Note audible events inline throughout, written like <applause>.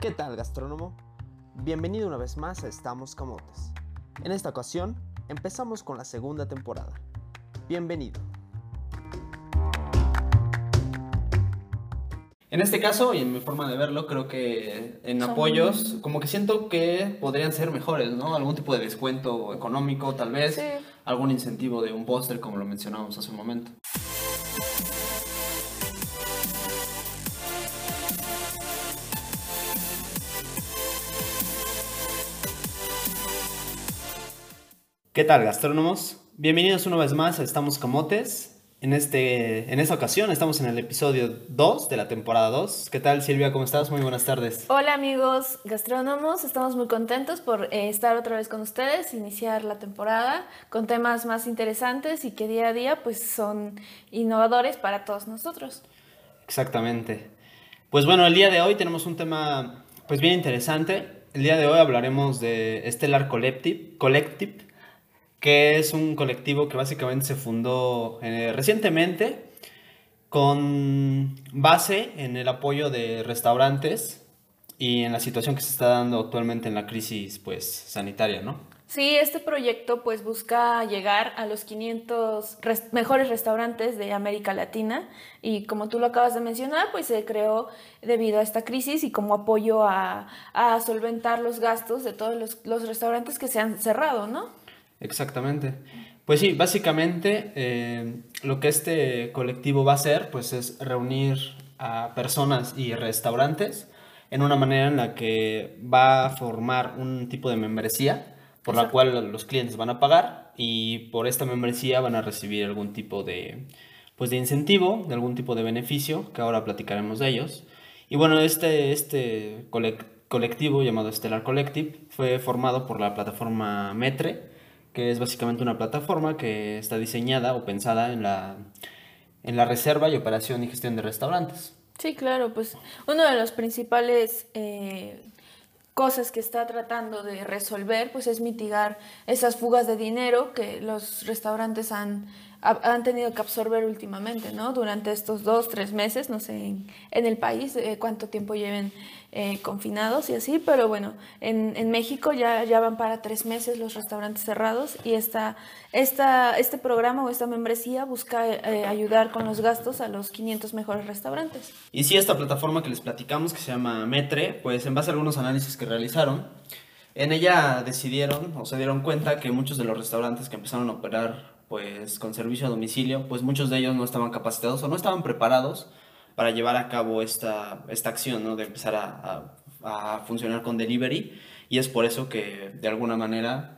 ¿Qué tal, gastrónomo? Bienvenido una vez más a Estamos Camotes. En esta ocasión, empezamos con la segunda temporada. Bienvenido. En este caso, y en mi forma de verlo, creo que en apoyos, como que siento que podrían ser mejores, ¿no? Algún tipo de descuento económico, tal vez, Sí. algún incentivo de un póster, como lo mencionábamos hace un momento. ¿Qué tal, gastrónomos? Bienvenidos una vez más a Estamos Camotes. En, este, en esta ocasión estamos en el episodio 2 de la temporada 2. ¿Qué tal, Silvia? ¿Cómo estás? Muy buenas tardes. Hola amigos gastrónomos, estamos muy contentos por eh, estar otra vez con ustedes, iniciar la temporada con temas más interesantes y que día a día pues son innovadores para todos nosotros. Exactamente. Pues bueno, el día de hoy tenemos un tema pues bien interesante. El día de hoy hablaremos de Stellar Collective, Collective que es un colectivo que básicamente se fundó eh, recientemente con base en el apoyo de restaurantes y en la situación que se está dando actualmente en la crisis pues sanitaria, ¿no? Sí, este proyecto pues busca llegar a los 500 res- mejores restaurantes de América Latina y como tú lo acabas de mencionar pues se creó debido a esta crisis y como apoyo a, solventar los gastos de todos los restaurantes que se han cerrado, ¿no? Exactamente. Pues sí, básicamente eh, lo que este colectivo va a hacer pues es reunir a personas y restaurantes en una manera en la que va a formar un tipo de membresía por la Exacto. cual los clientes van a pagar y por esta membresía van a recibir algún tipo de pues de incentivo, de algún tipo de beneficio, que ahora platicaremos de ellos. Y bueno, este, este colec- colectivo llamado Stellar Collective fue formado por la plataforma Metre, que es básicamente una plataforma que está diseñada o pensada en la, en la reserva y operación y gestión de restaurantes. Sí, claro, pues uno de los principales eh, cosas que está tratando de resolver pues es mitigar esas fugas de dinero que los restaurantes han, ha- han tenido que absorber últimamente, ¿no? Durante estos dos, tres meses, no sé en, en el país eh, cuánto tiempo lleven eh, confinados y así, pero bueno, en, en México ya, ya van para tres meses los restaurantes cerrados y esta, esta, este programa o esta membresía busca eh, ayudar con los gastos a los 500 mejores restaurantes. Y sí, esta plataforma que les platicamos, que se llama Metre, pues en base a algunos análisis que realizaron, en ella decidieron o se dieron cuenta que muchos de los restaurantes que empezaron a operar pues con servicio a domicilio, pues muchos de ellos no estaban capacitados o no estaban preparados para llevar a cabo esta, esta acción, ¿no? De empezar a, a- funcionar con delivery. Y es por eso que de alguna manera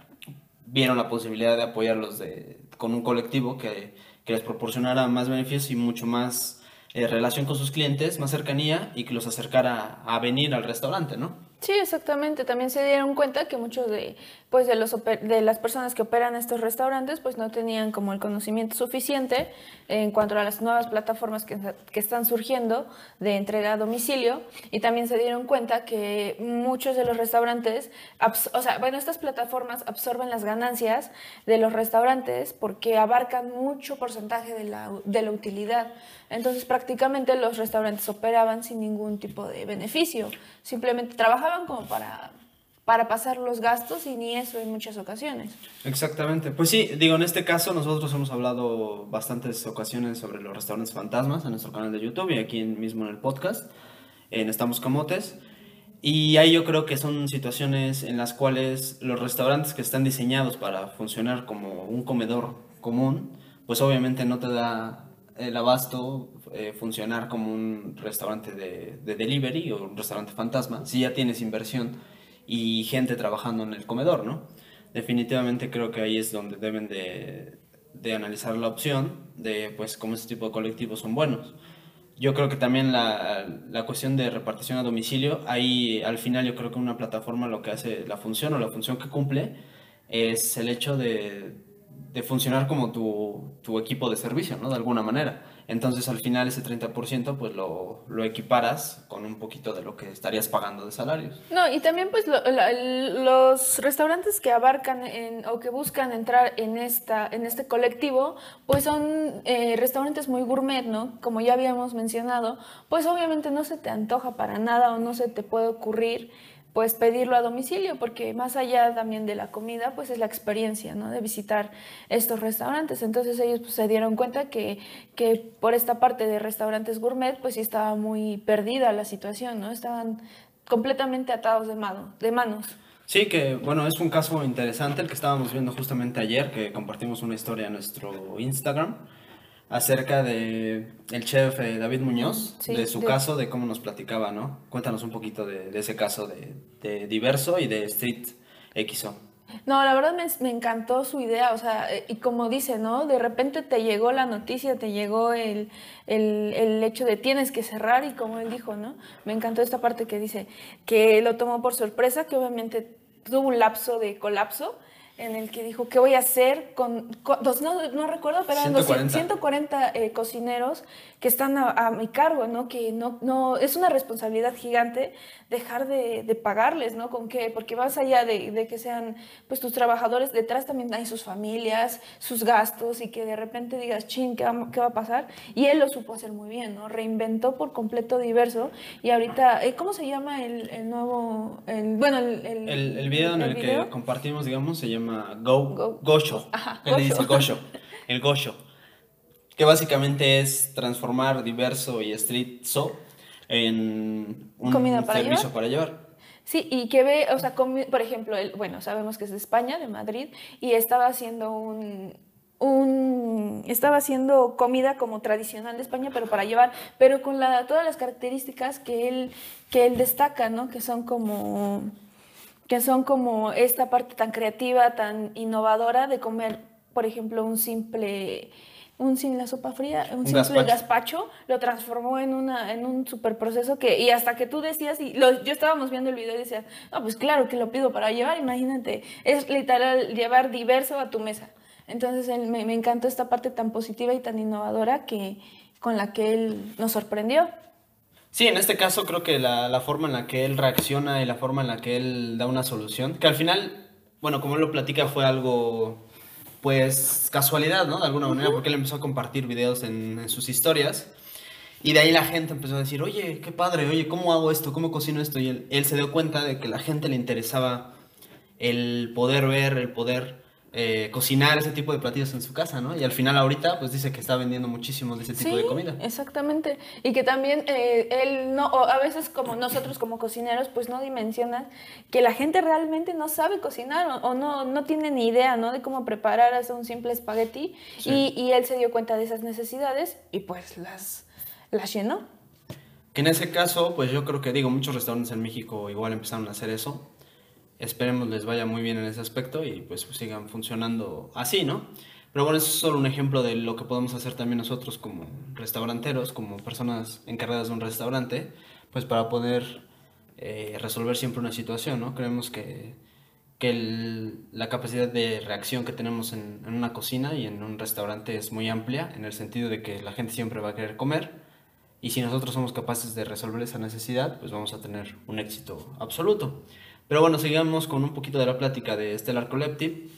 vieron la posibilidad de apoyarlos de, con un colectivo que, que les proporcionara más beneficios y mucho más eh, relación con sus clientes, más cercanía y que los acercara a venir al restaurante, ¿no? Sí, exactamente. También se dieron cuenta que muchos de, pues, de, los, de las personas que operan estos restaurantes pues, no tenían como el conocimiento suficiente en cuanto a las nuevas plataformas que, que están surgiendo de entrega a domicilio. Y también se dieron cuenta que muchos de los restaurantes, o sea, bueno, estas plataformas absorben las ganancias de los restaurantes porque abarcan mucho porcentaje de la, de la utilidad. Entonces, prácticamente los restaurantes operaban sin ningún tipo de beneficio. Simplemente trabajaban como para, para pasar los gastos y ni eso en muchas ocasiones. Exactamente. Pues sí, digo, en este caso nosotros hemos hablado bastantes ocasiones sobre los restaurantes fantasmas en nuestro canal de YouTube y aquí mismo en el podcast, en Estamos Camotes. Y ahí yo creo que son situaciones en las cuales los restaurantes que están diseñados para funcionar como un comedor común, pues obviamente no te da el abasto eh, funcionar como un restaurante de, de delivery o un restaurante fantasma, si ya tienes inversión y gente trabajando en el comedor, ¿no? Definitivamente creo que ahí es donde deben de, de analizar la opción de, pues, cómo este tipo de colectivos son buenos. Yo creo que también la, la cuestión de repartición a domicilio, ahí al final yo creo que una plataforma lo que hace, la función o la función que cumple es el hecho de, de funcionar como tu, tu, equipo de servicio, ¿no? De alguna manera. Entonces al final ese 30% pues lo, lo, equiparas con un poquito de lo que estarías pagando de salarios. No, y también pues lo, los restaurantes que abarcan o que buscan entrar en, esta, en este colectivo pues son eh, restaurantes muy gourmet, ¿no? Como ya habíamos mencionado, pues obviamente no se te antoja para nada o no se te puede ocurrir pues pedirlo a domicilio, porque más allá también de la comida, pues es la experiencia, ¿no? De visitar estos restaurantes. Entonces ellos pues, se dieron cuenta que, que por esta parte de restaurantes gourmet, pues sí estaba muy perdida la situación, ¿no? Estaban completamente atados de, mano, de manos. Sí, que bueno, es un caso interesante el que estábamos viendo justamente ayer, que compartimos una historia en nuestro Instagram acerca de el chef eh, David Muñoz, de su caso, de cómo nos platicaba, ¿no? Cuéntanos un poquito de, ese caso de, Diverso y de Street XO. No, la verdad me, me, encantó su idea, o sea, eh, y como dice, ¿no? De repente te llegó la noticia, te llegó el, el, el, hecho de tienes que cerrar y como él dijo, ¿no? Me encantó esta parte que dice que lo tomó por sorpresa, que obviamente tuvo un lapso de colapso, en el que dijo, ¿qué voy a hacer con, no, no, recuerdo, pero eran 140, 140 eh, cocineros que están a, mi cargo, ¿no? Que no, no, es una responsabilidad gigante dejar de, de pagarles, ¿no? ¿Con qué? Porque más allá de, de, que sean, pues, tus trabajadores, detrás también hay sus familias, sus gastos, y que de repente digas, ching, ¿qué va, qué va a pasar? Y él lo supo hacer muy bien, ¿no? Reinventó por completo diverso, y ahorita, eh, ¿cómo se llama el, el nuevo, el, bueno, el... El, el, video en el, que compartimos, digamos, se llama Go, Go. Gosho. Ajá, Él dice Gosho, el Gosho que básicamente es transformar diverso y street so en un servicio para llevar. Sí, y que ve, o sea, por ejemplo, el, bueno, sabemos que es de España, de Madrid, y estaba haciendo un, un, estaba haciendo comida como tradicional de España, pero para llevar, pero con la, todas las características que él, que él destaca, ¿no? Que son como que son como esta parte tan creativa, tan innovadora de comer, por ejemplo, un simple un sin la sopa fría, un, simple gazpacho. lo transformó en, una, en un super proceso que, y hasta que tú decías, y lo, yo estábamos viendo el video y decía, no, pues claro que lo pido para llevar, imagínate, es literal llevar diverso a tu mesa. Entonces me, me encantó esta parte tan positiva y tan innovadora que, con la que él nos sorprendió. Sí, en este caso creo que la, la, forma en la que él reacciona y la forma en la que él da una solución, que al final, bueno, como él lo platica, fue algo pues casualidad, ¿no? De alguna manera, porque él empezó a compartir videos en, sus historias. Y de ahí la gente empezó a decir, oye, qué padre, oye, ¿cómo hago esto? ¿Cómo cocino esto? Y él, él se dio cuenta de que a la gente le interesaba el poder ver, el poder eh, cocinar ese tipo de platillos en su casa, ¿no? Y al final ahorita pues dice que está vendiendo muchísimos de ese tipo de comida. Exactamente. Y que también eh, él no, o a veces como nosotros como cocineros pues no dimensionan que la gente realmente no sabe cocinar o, no, no tiene ni idea, ¿no? De cómo preparar hasta un simple espagueti. Y, y, él se dio cuenta de esas necesidades y pues las, las llenó. Que en ese caso, pues yo creo que digo, muchos restaurantes en México igual empezaron a hacer eso Esperemos les vaya muy bien en ese aspecto y pues, sigan funcionando así, ¿no? Pero bueno, eso es solo un ejemplo de lo que podemos hacer también nosotros como restauranteros, como personas encargadas de un restaurante, pues para poder eh, resolver siempre una situación, ¿no? Creemos que, que la capacidad de reacción que tenemos en, en, una cocina y en un restaurante es muy amplia, en el sentido de que la gente siempre va a querer comer, y si nosotros somos capaces de resolver esa necesidad, pues vamos a tener un éxito absoluto. Pero bueno, sigamos con un poquito de la plática de Stellar Collective.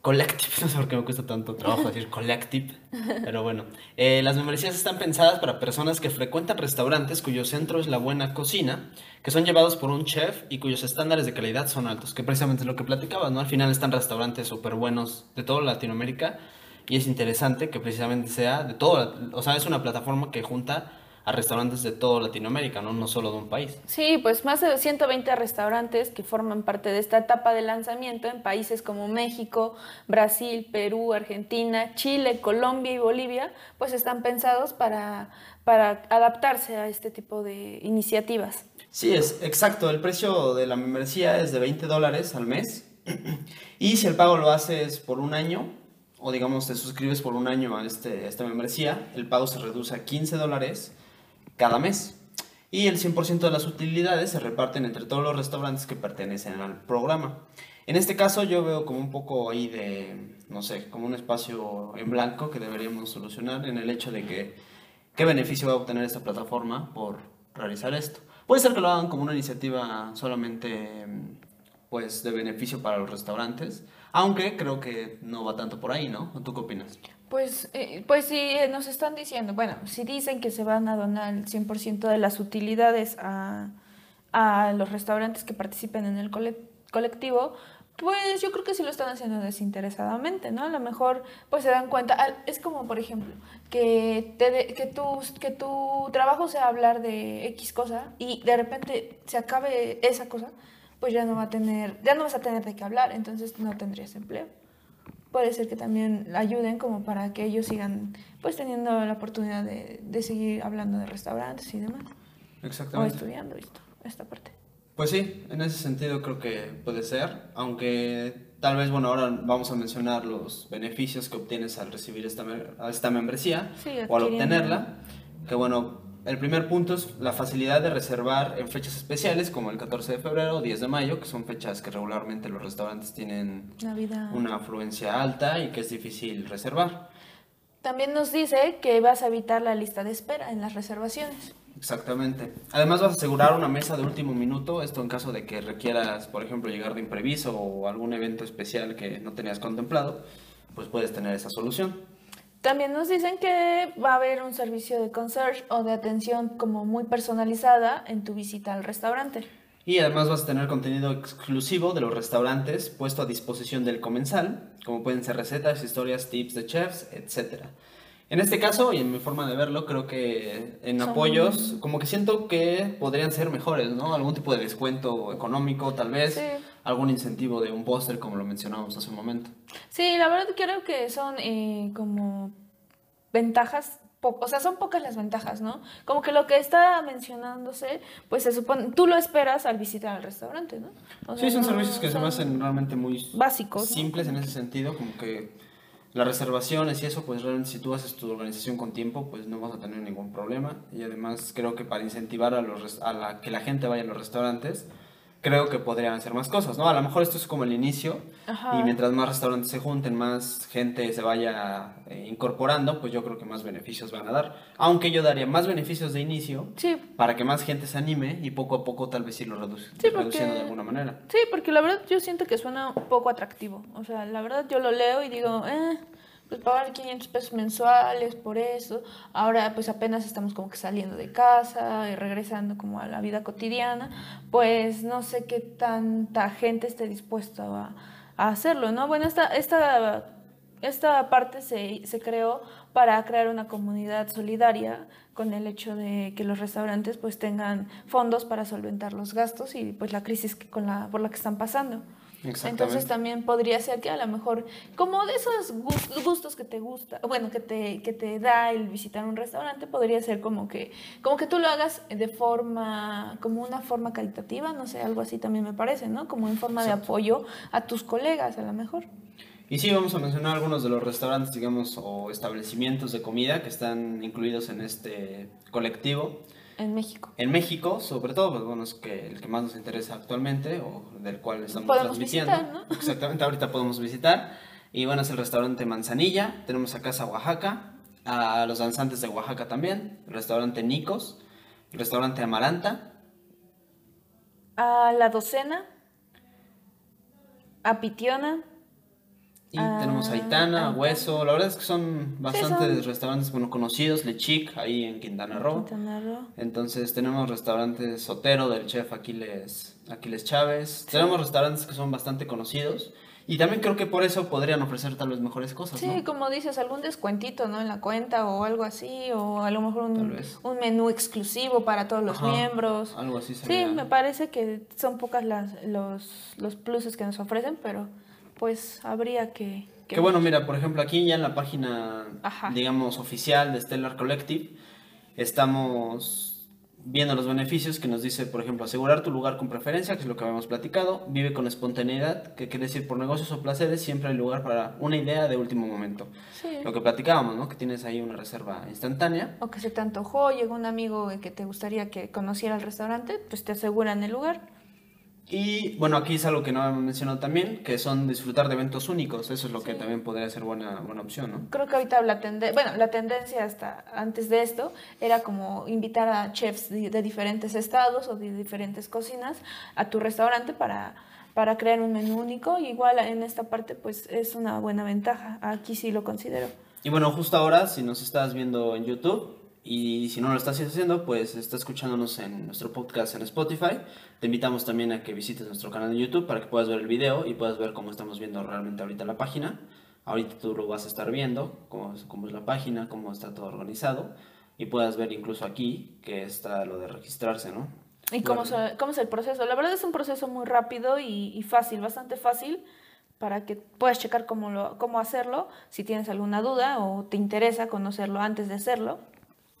Collective, <laughs> no sé por qué me cuesta tanto trabajo decir Collective, pero bueno. Eh, las membresías están pensadas para personas que frecuentan restaurantes cuyo centro es la buena cocina, que son llevados por un chef y cuyos estándares de calidad son altos, que precisamente es lo que platicabas, ¿no? Al final están restaurantes súper buenos de toda Latinoamérica y es interesante que precisamente sea de todo, o sea, es una plataforma que junta a restaurantes de toda Latinoamérica, ¿no? no solo de un país. Sí, pues más de 120 restaurantes que forman parte de esta etapa de lanzamiento en países como México, Brasil, Perú, Argentina, Chile, Colombia y Bolivia, pues están pensados para, para adaptarse a este tipo de iniciativas. Sí, es exacto. El precio de la membresía es de 20 dólares al mes. <clears throat> Y si el pago lo haces por un año, o digamos te suscribes por un año a, este, a esta membresía, el pago se reduce a 15 dólares cada mes. Y el 100% de las utilidades se reparten entre todos los restaurantes que pertenecen al programa. En este caso yo veo como un poco ahí de, no sé, como un espacio en blanco que deberíamos solucionar en el hecho de que qué beneficio va a obtener esta plataforma por realizar esto. Puede ser que lo hagan como una iniciativa solamente pues de beneficio para los restaurantes, aunque creo que no va tanto por ahí, ¿no? ¿Tú qué opinas? Pues, eh, pues sí, eh, nos están diciendo, bueno, si dicen que se van a donar el 100% de las utilidades a, a los restaurantes que participen en el colectivo, pues yo creo que sí lo están haciendo desinteresadamente, ¿no? A lo mejor pues se dan cuenta, es como por ejemplo, que, te que, tu, que tu trabajo sea hablar de X cosa y de repente se acabe esa cosa, pues ya no va a tener, ya no vas a tener de qué hablar, entonces no tendrías empleo. Puede ser que también ayuden como para que ellos sigan pues teniendo la oportunidad de, de seguir hablando de restaurantes y demás. Exactamente. O estudiando esto, esta parte. Pues sí, en ese sentido creo que puede ser, aunque tal vez, bueno, ahora vamos a mencionar los beneficios que obtienes al recibir esta, esta membresía o al obtenerla, que bueno, el primer punto es la facilidad de reservar en fechas especiales como el 14 de febrero o 10 de mayo, que son fechas que regularmente los restaurantes tienen una afluencia alta y que es difícil reservar. También nos dice que vas a evitar la lista de espera en las reservaciones. Exactamente. Además vas a asegurar una mesa de último minuto, esto en caso de que requieras, por ejemplo, llegar de imprevisto o algún evento especial que no tenías contemplado, pues puedes tener esa solución. También nos dicen que va a haber un servicio de concierge o de atención como muy personalizada en tu visita al restaurante. Y además vas a tener contenido exclusivo de los restaurantes puesto a disposición del comensal, como pueden ser recetas, historias, tips de chefs, etcétera. En este caso, y en mi forma de verlo, creo que en apoyos, como que siento que podrían ser mejores, ¿no? Algún tipo de descuento económico, tal vez. Algún incentivo de un póster, como lo mencionábamos hace un momento. Sí, la verdad creo que son eh, como ventajas o sea, son pocas las ventajas, ¿no? Como que lo que está mencionándose, pues se supone, tú lo esperas al visitar al restaurante, ¿no? sí, son servicios que se me hacen realmente muy básicos, simples en ese sentido, como que las reservaciones y eso, pues realmente si tú haces tu organización con tiempo, pues no vas a tener ningún problema. Y además creo que para incentivar a, los, a la, que la gente vaya a los restaurantes, creo que podrían hacer más cosas, ¿no? A lo mejor esto es como el inicio y mientras más restaurantes se junten, más gente se vaya eh, incorporando, pues yo creo que más beneficios van a dar. Aunque yo daría más beneficios de inicio para que más gente se anime y poco a poco tal vez irlo reduce, reduciendo de alguna manera. Sí, porque la verdad yo siento que suena un poco atractivo. O sea, la verdad yo lo leo y digo, eh, pues pagar 500 pesos mensuales por eso. Ahora pues apenas estamos como que saliendo de casa y regresando como a la vida cotidiana, pues no sé qué tanta gente esté dispuesta a, hacerlo, ¿no? Bueno, esta, esta, esta parte se, se creó para crear una comunidad solidaria con el hecho de que los restaurantes pues tengan fondos para solventar los gastos y pues la crisis que con la, por la que están pasando. Entonces también podría ser que a lo mejor, como de esos gustos que te gusta, bueno, que te, que te da el visitar un restaurante, podría ser como que, como que tú lo hagas de forma, como una forma caritativa, no sé, algo así también me parece, ¿no? Como en forma de apoyo a tus colegas, a lo mejor. Y sí, vamos a mencionar algunos de los restaurantes, digamos, o establecimientos de comida que están incluidos en este colectivo. En México. En México, sobre todo, pues bueno, es que el que más nos interesa actualmente o del cual estamos transmitiendo. Visitar, ¿no? <laughs> Exactamente, ahorita podemos visitar. Y bueno, es el restaurante Manzanilla, tenemos a Casa Oaxaca, a los danzantes de Oaxaca también, el restaurante Nicos, el restaurante Amaranta. A La Docena, a Pitiona, y tenemos a Itana, ah, Hueso, la verdad es que son bastantes restaurantes bueno, conocidos, Le Chic, ahí en Quintana Roo. Entonces tenemos restaurantes Sotero del chef Aquiles, Aquiles Chávez. Tenemos restaurantes que son bastante conocidos. Y también creo que por eso podrían ofrecer tal vez mejores cosas. Sí, como dices, algún descuentito, ¿no? En la cuenta o algo así, o a lo mejor un, un menú exclusivo para todos los miembros. Algo así sería. Sí, me parece que son pocas las, los, los pluses que nos ofrecen, pero pues habría que... Que, bueno, mira, por ejemplo, aquí ya en la página, digamos, oficial de Stellar Collective, estamos viendo los beneficios que nos dice, por ejemplo, asegurar tu lugar con preferencia, que es lo que habíamos platicado, vive con espontaneidad, que quiere decir por negocios o placeres, siempre hay lugar para una idea de último momento. Lo que platicábamos, ¿no? Que tienes ahí una reserva instantánea. O que se te antojó, llegó un amigo que te gustaría que conociera el restaurante, pues te aseguran el lugar. Y bueno, aquí es algo que no hemos mencionado también, que son disfrutar de eventos únicos. Eso es lo que Sí. también podría ser buena, buena opción, ¿no? Creo que ahorita la tendencia, bueno, la tendencia hasta antes de esto era como invitar a chefs de, de diferentes estados o de diferentes cocinas a tu restaurante para, para crear un menú único. Igual en esta parte pues es una buena ventaja. Aquí sí lo considero. Y bueno, justo ahora, si nos estás viendo en YouTube y si no lo estás haciendo, pues está escuchándonos en nuestro podcast en Spotify. Te invitamos también a que visites nuestro canal de YouTube para que puedas ver el video y puedas ver cómo estamos viendo realmente ahorita la página. Ahorita tú lo vas a estar viendo, cómo es, cómo es la página, cómo está todo organizado. Y puedas ver incluso aquí que está lo de registrarse, ¿no? ¿Y cómo, Bueno. se- cómo es el proceso? La verdad es un proceso muy rápido y, y fácil, bastante fácil para que puedas checar cómo, lo, cómo hacerlo. Si tienes alguna duda o te interesa conocerlo antes de hacerlo,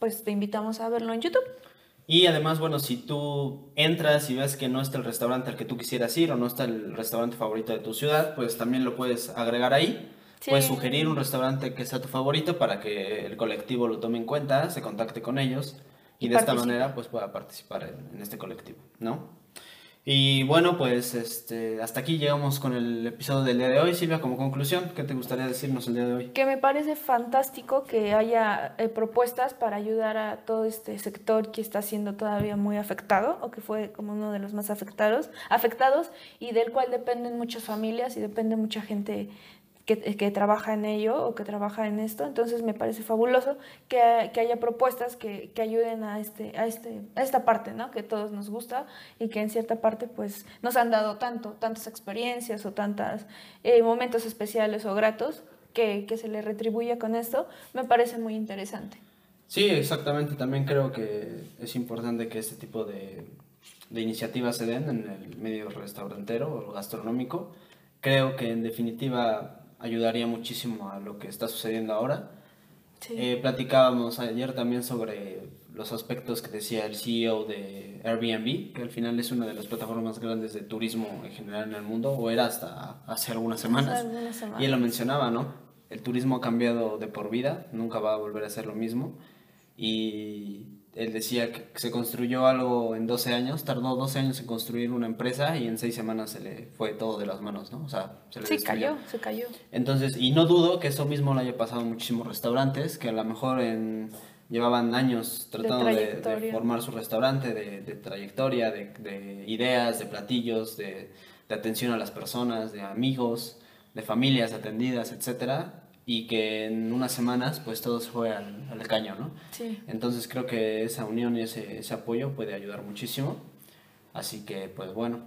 pues te invitamos a verlo en YouTube. Y además, bueno, si tú entras y ves que no está el restaurante al que tú quisieras ir o no está el restaurante favorito de tu ciudad, pues también lo puedes agregar ahí. Sí. Puedes sugerir un restaurante que sea tu favorito para que el colectivo lo tome en cuenta, se contacte con ellos y, Y de esta manera pues pueda participar en, en este colectivo, ¿no? Y bueno, pues este, hasta aquí llegamos con el episodio del día de hoy. Silvia, como conclusión, ¿qué te gustaría decirnos el día de hoy? Que me parece fantástico que haya eh, propuestas para ayudar a todo este sector que está siendo todavía muy afectado o que fue como uno de los más afectados, afectados y del cual dependen muchas familias y depende mucha gente que, que trabaja en ello o que trabaja en esto. Entonces me parece fabuloso que, que haya propuestas que, que ayuden a, este, a, este, esta parte, ¿no? que todos nos gusta y que en cierta parte pues nos han dado tanto, tantas experiencias o tantos momentos especiales o gratos que, que se le retribuya con esto, me parece muy interesante. Sí, exactamente. También creo que es importante que este tipo de, de iniciativas se den en el medio restaurantero o gastronómico. Creo que en definitiva ayudaría muchísimo a lo que está sucediendo ahora. Sí. Eh, platicábamos ayer también sobre los aspectos que decía el CEO de Airbnb, que al final es una de las plataformas más grandes de turismo en general en el mundo, o era hasta hace algunas semanas. algunas semanas. Y él lo mencionaba, ¿no? El turismo ha cambiado de por vida, nunca va a volver a ser lo mismo. Y él decía que se construyó algo en 12 años, tardó 12 años en construir una empresa y en 6 semanas se le fue todo de las manos, ¿no? O sea, se le Sí, destruyó. cayó, se cayó. Entonces, y no dudo que eso mismo lo haya pasado a muchísimos restaurantes que a lo mejor en, llevaban años tratando de, de formar su restaurante, de, de trayectoria, de, de ideas, de platillos, de, de atención a las personas, de amigos, de familias atendidas, etcétera, y que en unas semanas pues todo se fue al, al caño, ¿no? Sí. Entonces creo que esa unión y ese, ese apoyo puede ayudar muchísimo. Así que, pues bueno,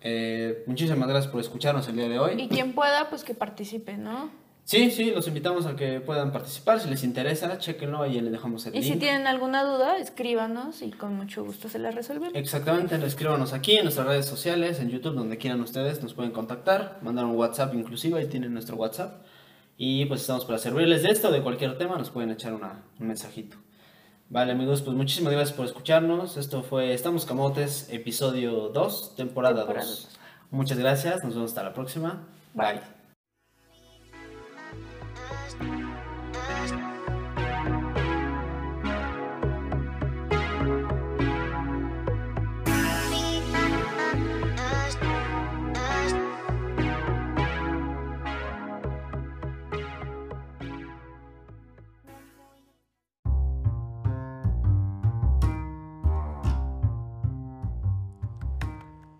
eh, muchísimas gracias por escucharnos el día de hoy. Y quien pueda, pues que participe, ¿no? Sí, sí, los invitamos a que puedan participar. Si les interesa, chequenlo ahí le dejamos el Y link. si tienen alguna duda, escríbanos y con mucho gusto se la resolvemos. Exactamente, escríbanos aquí en nuestras redes sociales, en YouTube, donde quieran ustedes, nos pueden contactar, mandar un WhatsApp inclusive, ahí tienen nuestro WhatsApp. Y pues estamos para servirles de esto o de cualquier tema, nos pueden echar una- un mensajito. Vale amigos, pues muchísimas gracias por escucharnos. Esto fue Estamos Camotes, episodio 2, temporada, Temporada 2. dos. Muchas gracias, nos vemos hasta la próxima. Bye.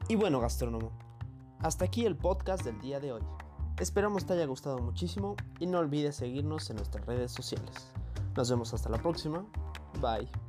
Y bueno, gastrónomo, hasta aquí el podcast del día de hoy. Esperamos te haya gustado muchísimo y no olvides seguirnos en nuestras redes sociales. Nos vemos hasta la próxima. Bye.